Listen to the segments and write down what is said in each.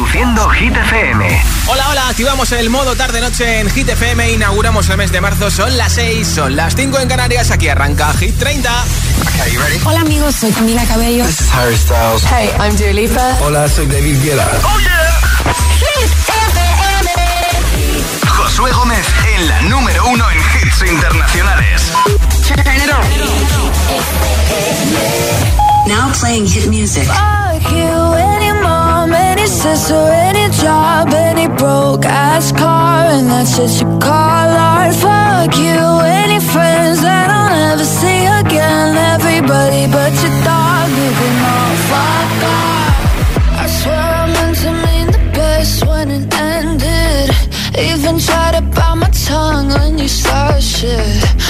Reproduciendo Hit FM. Hola, hola, activamos el modo tarde-noche en Hit FM. Inauguramos el mes de marzo. Son las 6, son las 5 en Canarias. Aquí arranca Hit 30. Okay, you ready? Hola, amigos, soy Camila Cabello. This is Harry Styles. Hey, I'm Dua Lipa. Hola, soy David Guetta. ¡Oh, yeah! Hit FM. Josué Gómez en la número uno en hits internacionales. Turn it on. Now playing hit music. Fuck you, any sister, any job, any broke ass car, and that's what you call art. Fuck you, any friends that I'll never see again. Everybody but your dog, you can all fuck off. I swear I meant to mean the best when it ended. Even tried to bite my tongue when you started shit.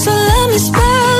So let me spell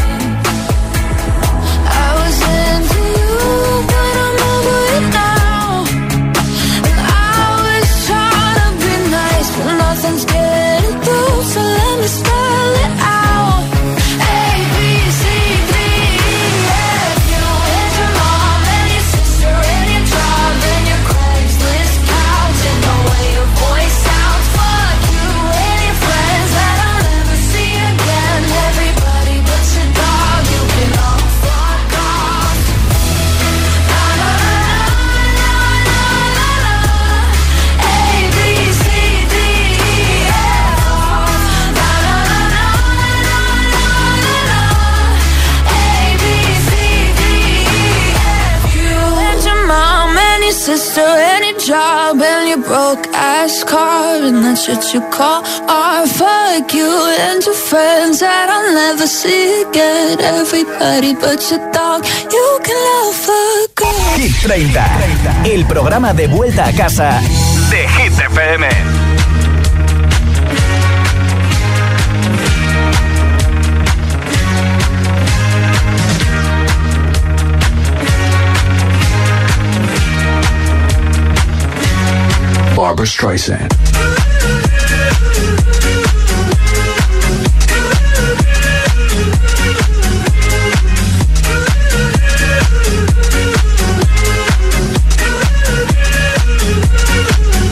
what you call art. Fuck you and your friends that I'll never see again. Everybody but your dog, you can love fuck off. Hit 30, el programa de vuelta a casa de Hit FM. Barbara Streisand.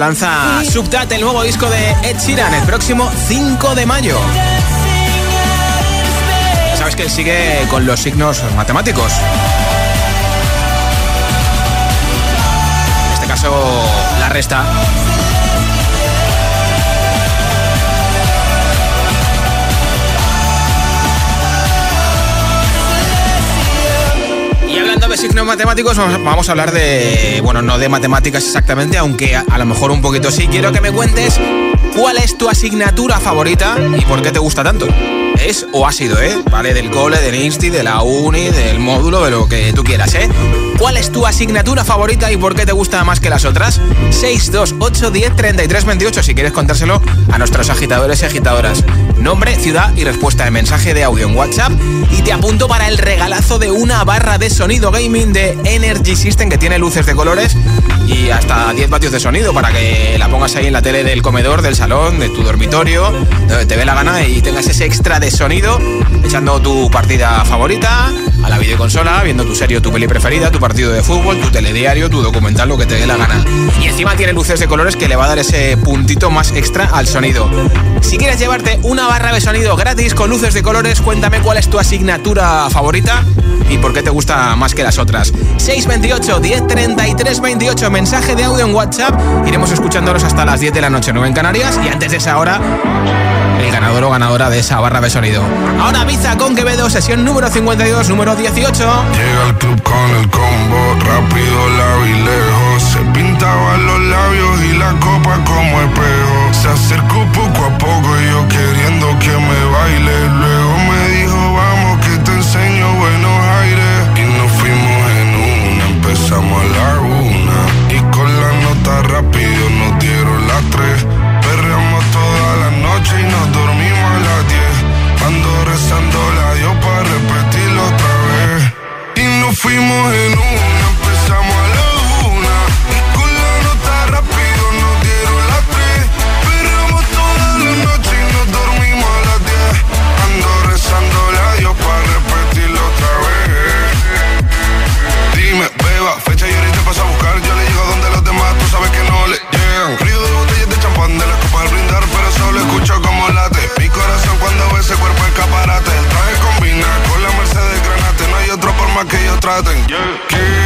Lanza Subtat, el nuevo disco de Ed Sheeran, el próximo 5 de mayo. Sabes que él sigue con los signos matemáticos. En este caso, la resta. Signos matemáticos, vamos a hablar de, bueno, no de matemáticas exactamente, aunque a, a lo mejor un poquito sí. Quiero que me cuentes cuál es tu asignatura favorita y por qué te gusta tanto. Es o ha sido, ¿eh? Vale, del cole, del insti, de la uni, del módulo, de lo que tú quieras, ¿eh? ¿Cuál es tu asignatura favorita y por qué te gusta más que las otras? 628 10 33 28 si quieres contárselo a nuestros agitadores y agitadoras. Nombre, ciudad y respuesta de mensaje de audio en WhatsApp. Y te apunto para el regalazo de una barra de sonido gaming de Energy System que tiene luces de colores y hasta 10 vatios de sonido para que la pongas ahí en la tele del comedor, del salón, de tu dormitorio, donde te ve la gana y tengas ese extra de sonido echando tu partida favorita a la videoconsola, viendo tu serie tu peli preferida, tu partido de fútbol, tu telediario, tu documental, lo que te dé la gana. Y encima tiene luces de colores que le va a dar ese puntito más extra al sonido. Si quieres llevarte una barra de sonido gratis con luces de colores, cuéntame cuál es tu asignatura favorita y por qué te gusta más que las otras. 628 10 33 28 mensaje de audio en WhatsApp. Iremos escuchándolos hasta las 10 de la noche, 9 en Canarias. Y antes de esa hora, el ganador o ganadora de esa barra de sonido. Ahora Biza con Quevedo, sesión número 52, número 18. Llega al club con el combo, rápido, lado y lejos. Se pintaban los labios y la copa como espejo. Se acercó poco a poco y yo queriendo que me baile. Luego me dijo, vamos que te enseño buenos aires. Y nos fuimos en una, empezamos a la una. Y con la nota rápido fuimos en una, Friday. Yeah. Yeah.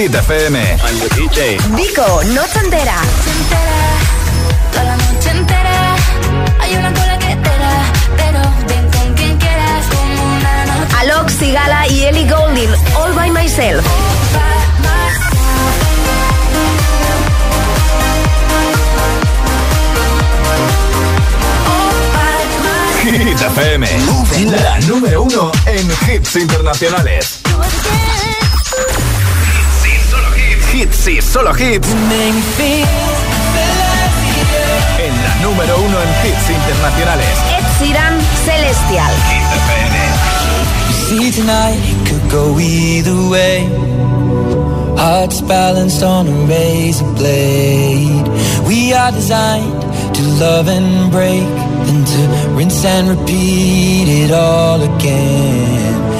Hit FM. Vico, no te entera. Toda la noche entera. Hay una cola que te da, pero ven con quien quieras. Como una noche. Alok, Sigala y Ellie Golding. All by myself. Hit FM, la número uno en hits internacionales hits y solo hits. En la número uno en hits internacionales. Ed Sheeran, Celestial. See tonight could go either way. Hearts balanced on a razor blade. We are designed to love and break, and to rinse and repeat it all again.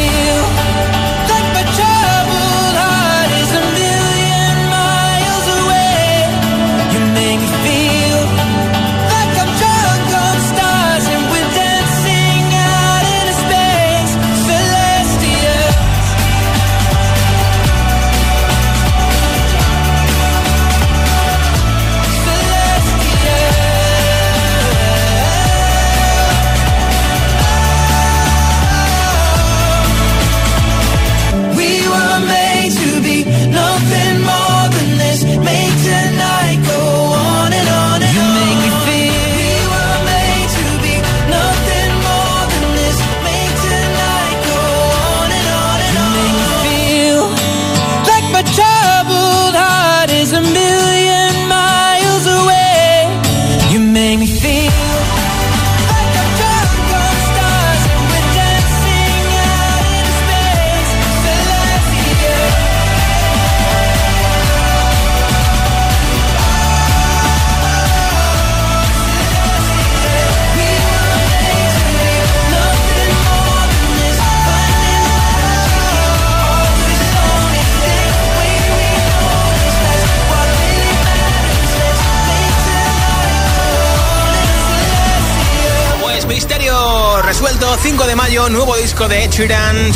Sheeran.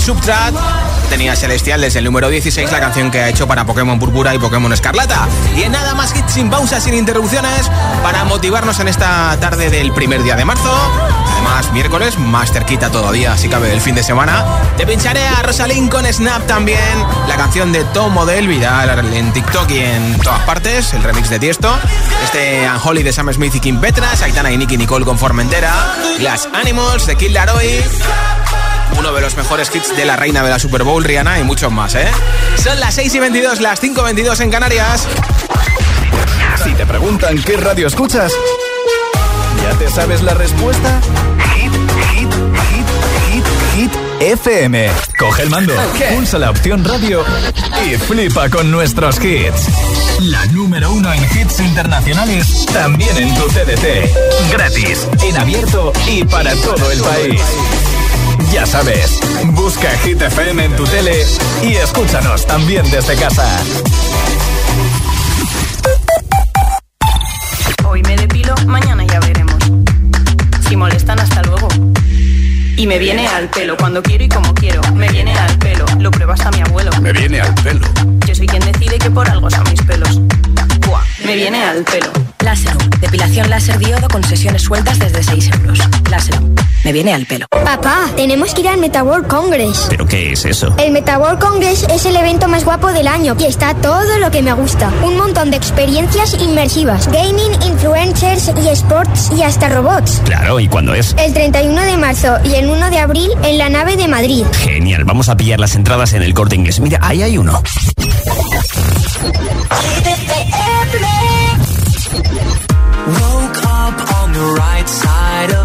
Tenía Celestial desde el número 16, la canción que ha hecho para Pokémon Púrpura y Pokémon Escarlata. Y en nada más sin pausas, sin interrupciones, para motivarnos en esta tarde del primer día de marzo. Además, miércoles, más cerquita todavía, así cabe el fin de semana. Te pincharé a Rosalind con Snap también, la canción de Tom Model, viral en TikTok y en todas partes, el remix de Tiesto. Este Unholy de Sam Smith y Kim Petras, Aitana y Nicky Nicole con Formentera, Glass Animals de Kid Laroi uno de los mejores hits de la reina de la Super Bowl, Rihanna, y muchos más, ¿eh? Son las 6 y 22, las 5 y 22 en Canarias. Si te preguntan qué radio escuchas, ¿ya te sabes la respuesta? Hit, hit, hit, hit, hit, FM. Coge el mando, pulsa la opción radio y flipa con nuestros hits. La número uno en hits internacionales, también en tu TDT. Gratis, en abierto y para todo el país. Ya sabes, busca Hit FM en tu tele y escúchanos también desde casa. Hoy me depilo, mañana ya veremos. Si molestan, hasta luego. Y me viene al pelo cuando quiero y como quiero. Me viene al pelo, lo pruebas a mi abuelo. Me viene al pelo. Yo soy quien decide que por algo son mis pelos. Buah, me viene al pelo. Láser, depilación láser diodo con sesiones sueltas desde 6 euros. Láser, me viene al pelo. Papá, tenemos que ir al Metaworld Congress. ¿Pero qué es eso? El Metaworld Congress es el evento más guapo del año y está todo lo que me gusta. Un montón de experiencias inmersivas. Gaming, influencers y sports y hasta robots. Claro, ¿y cuándo es? El 31 de marzo y el 1 de abril en la nave de Madrid. Genial, vamos a pillar las entradas en el corte inglés. Mira, ahí hay uno. Woke up on the right side of.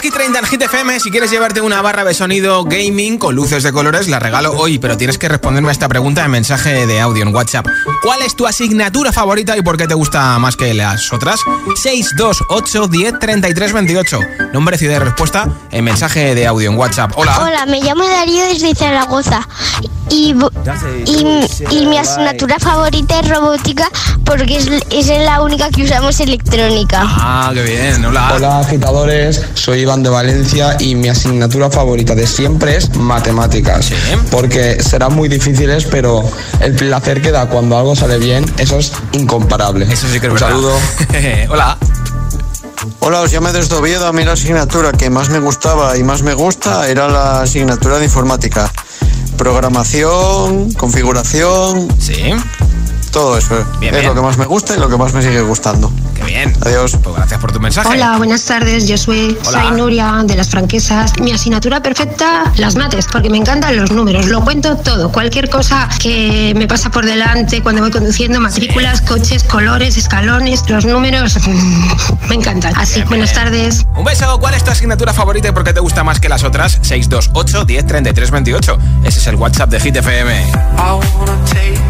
Escuchas Hit 30 en Hit FM. Si quieres llevarte una barra de sonido gaming con luces de colores, la regalo hoy, pero tienes que responderme a esta pregunta en mensaje de audio en WhatsApp. ¿Cuál es tu asignatura favorita y por qué te gusta más que las otras? 628 10 33 28. Nombre, ciudad y respuesta en mensaje de audio en WhatsApp. Hola. Hola, me llamo Darío desde Zaragoza y, y mi asignatura favorita es robótica porque es, es la única que usamos electrónica. Ah, qué bien. Hola. Hola agitadores, soy Iván de Valencia y mi asignatura favorita de siempre es matemáticas. Porque serán muy difíciles, pero el placer que da cuando algo sale bien, eso es incomparable. Eso sí que es Un verdad. saludo. Hola. Hola, os llamo desde Oviedo. A mí la asignatura que más me gustaba y más me gusta era la asignatura de informática. Programación, configuración. Sí. Todo eso. Bien, es bien. lo que más me gusta y lo que más me sigue gustando. Qué bien. Adiós. Pues gracias por tu mensaje. Hola, buenas tardes. Yo soy, soy Nuria de las Franquesas. Mi asignatura perfecta, las mates, porque me encantan los números. Lo cuento todo. Cualquier cosa que me pasa por delante cuando voy conduciendo, matrículas, coches, colores, escalones, los números, me encantan. Así, buenas tardes. Un beso. ¿Cuál es tu asignatura favorita y por qué te gusta más que las otras? 628 10 33 28. Ese es el WhatsApp de Hit FM. I wanna take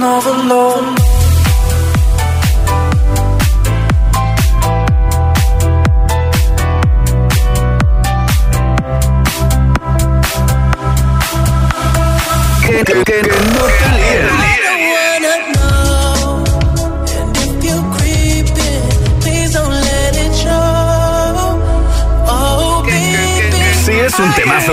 Love. Que, que- que no te líes. Si es un temazo.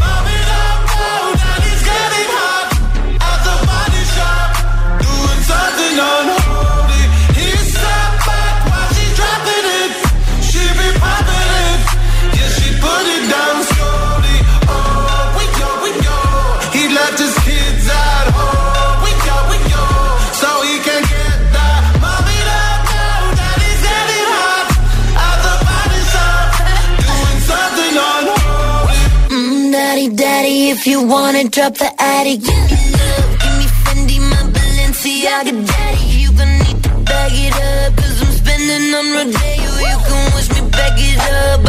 If you wanna drop the attic, give me love, give me Fendi, my Balenciaga, daddy. You gon' need to bag it up, cause I'm spending on Rodeo. You can wish me back it up,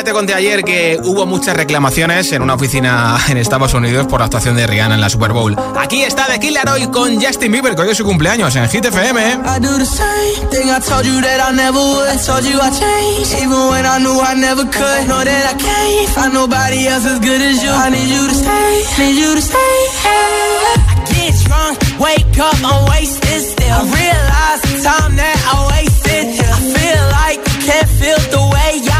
ya te conté ayer que hubo muchas reclamaciones en una oficina en Estados Unidos por la actuación de Rihanna en la Super Bowl. Aquí está The Killer hoy con Justin Bieber, que hoy es su cumpleaños en Hit FM. Can't feel the way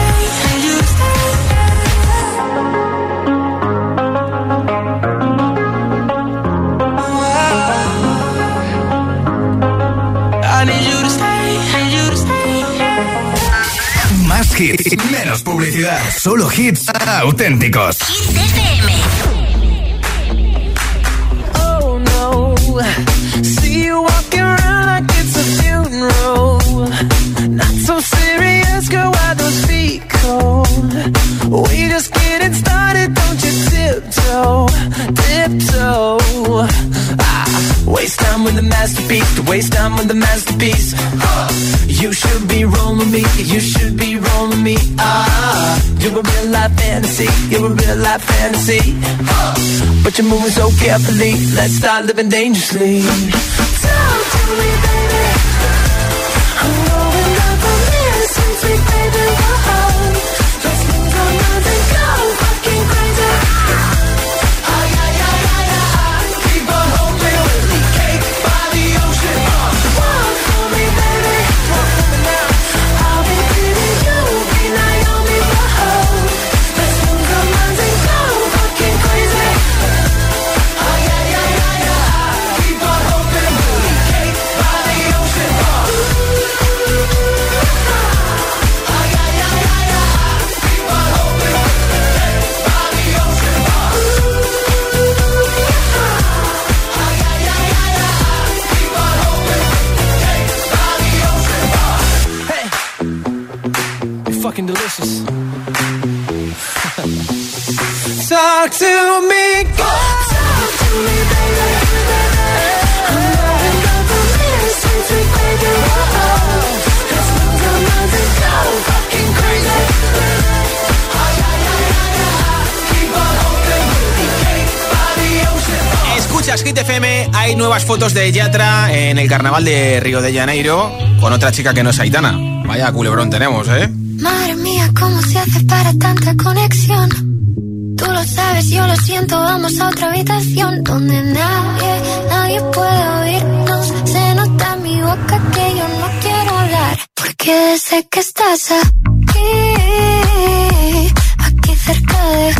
Más hits, menos publicidad. Solo hits auténticos. Oh no, see you walking around like it's a funeral. Not so serious, girl, why those feet cold? We just getting started, don't you tiptoe, tiptoe. With the masterpiece, to waste time with the masterpiece. You should be rolling me, you should be rolling me. Ah, you're a real life fantasy, you're a real life fantasy. But you're moving so carefully, let's start living dangerously. Talk to me, baby. I'm going up this, sweet, sweet baby. Escuchas Hit FM, hay nuevas fotos de Yatra en el carnaval de Río de Janeiro con otra chica que no es Aitana. Vaya culebrón tenemos, ¿eh? Madre mía, ¿cómo se hace para tanta conexión? Tú lo sabes, yo lo siento, vamos a otra habitación donde nadie, nadie puede oírnos. Se nota en mi boca que yo no quiero hablar, porque sé que estás aquí, aquí cerca de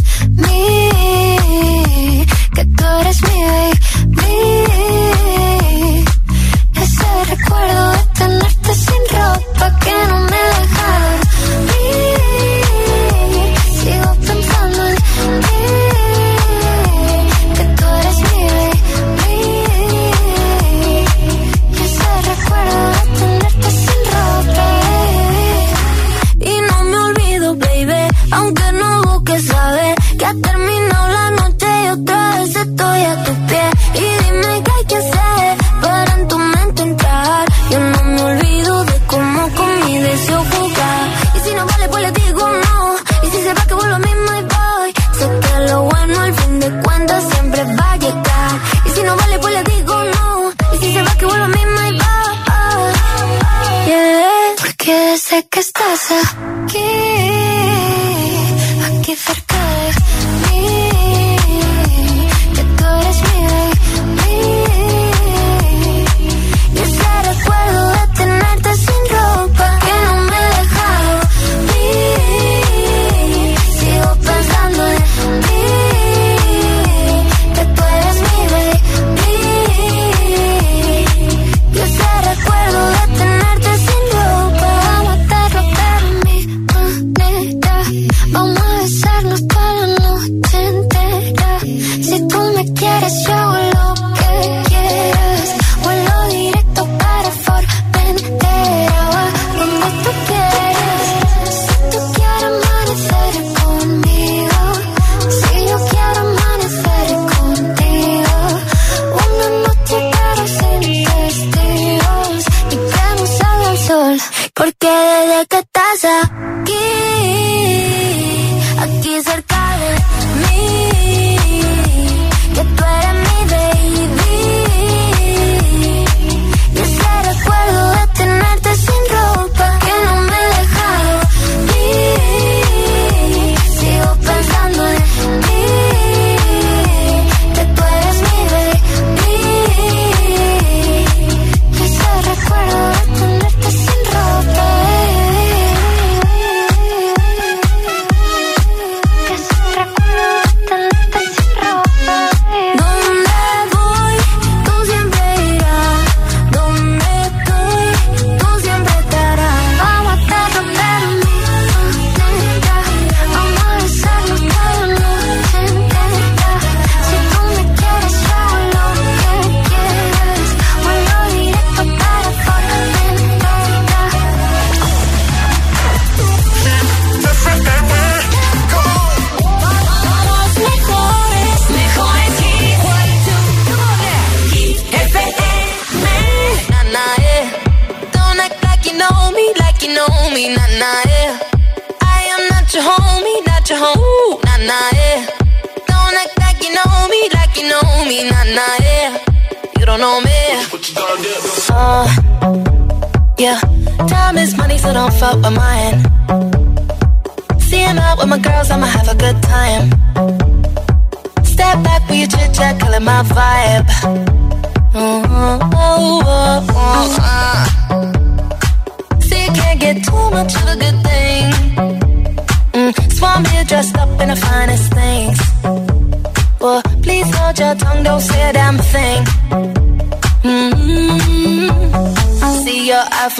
Cause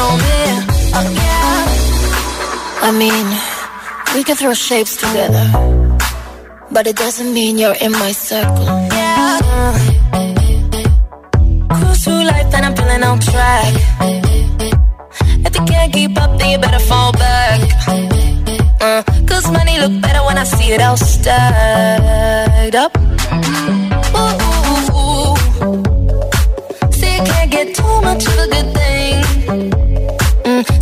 know me, yeah. I mean, we can throw shapes together, but it doesn't mean you're in my circle. Yeah. Cruise through life and I'm feeling on track. If you can't keep up, then you better fall back. Uh, Cause money look better when I see it all stacked up. Ooh. See, you can't get too much of a good thing.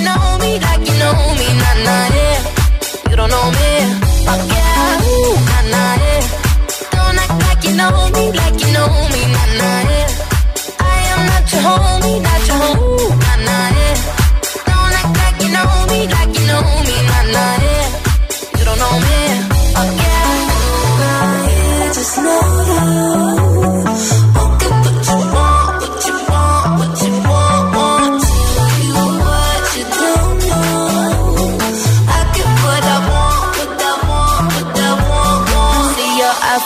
you know me like you know me, nah nah yeah. You don't know me, oh yeah, ooh, nah nah yeah. Don't act like you know me, like you know me, nah nah yeah. I am not your homie, not your homie, nah nah yeah. Don't act like you know me, like you know me, nah nah. Yeah.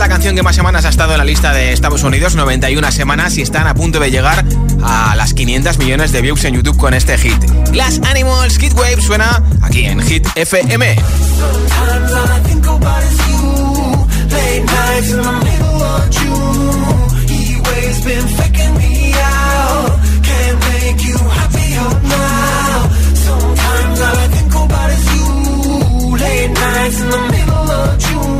la canción que más semanas ha estado en la lista de Estados Unidos, 91 semanas y están a punto de llegar a las 500 millones de views en YouTube con este hit. Glass Animals, Kid Wave suena aquí en Hit FM. Middle of.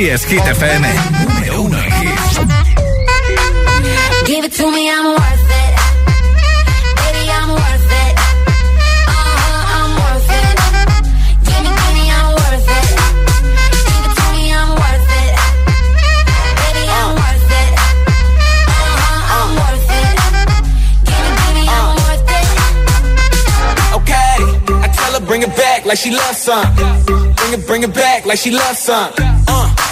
Así es, Hit FM. Número uno en hits. Give it to me, I'm worth it. Baby, I'm worth it. Uh-huh, I'm worth it. Give me, give me, I'm worth it. Give it to me, I'm worth it. Baby, I'm worth it. Uh-huh, I'm worth it. Give me, give me, I'm worth it. Okay, I tell her bring it back like she loves some. Bring it, bring it back like she loves some. Uh,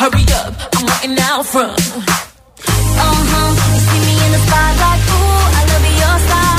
Hurry up, I'm waiting out front. Uh huh, you see me in the spotlight, ooh, I love your style.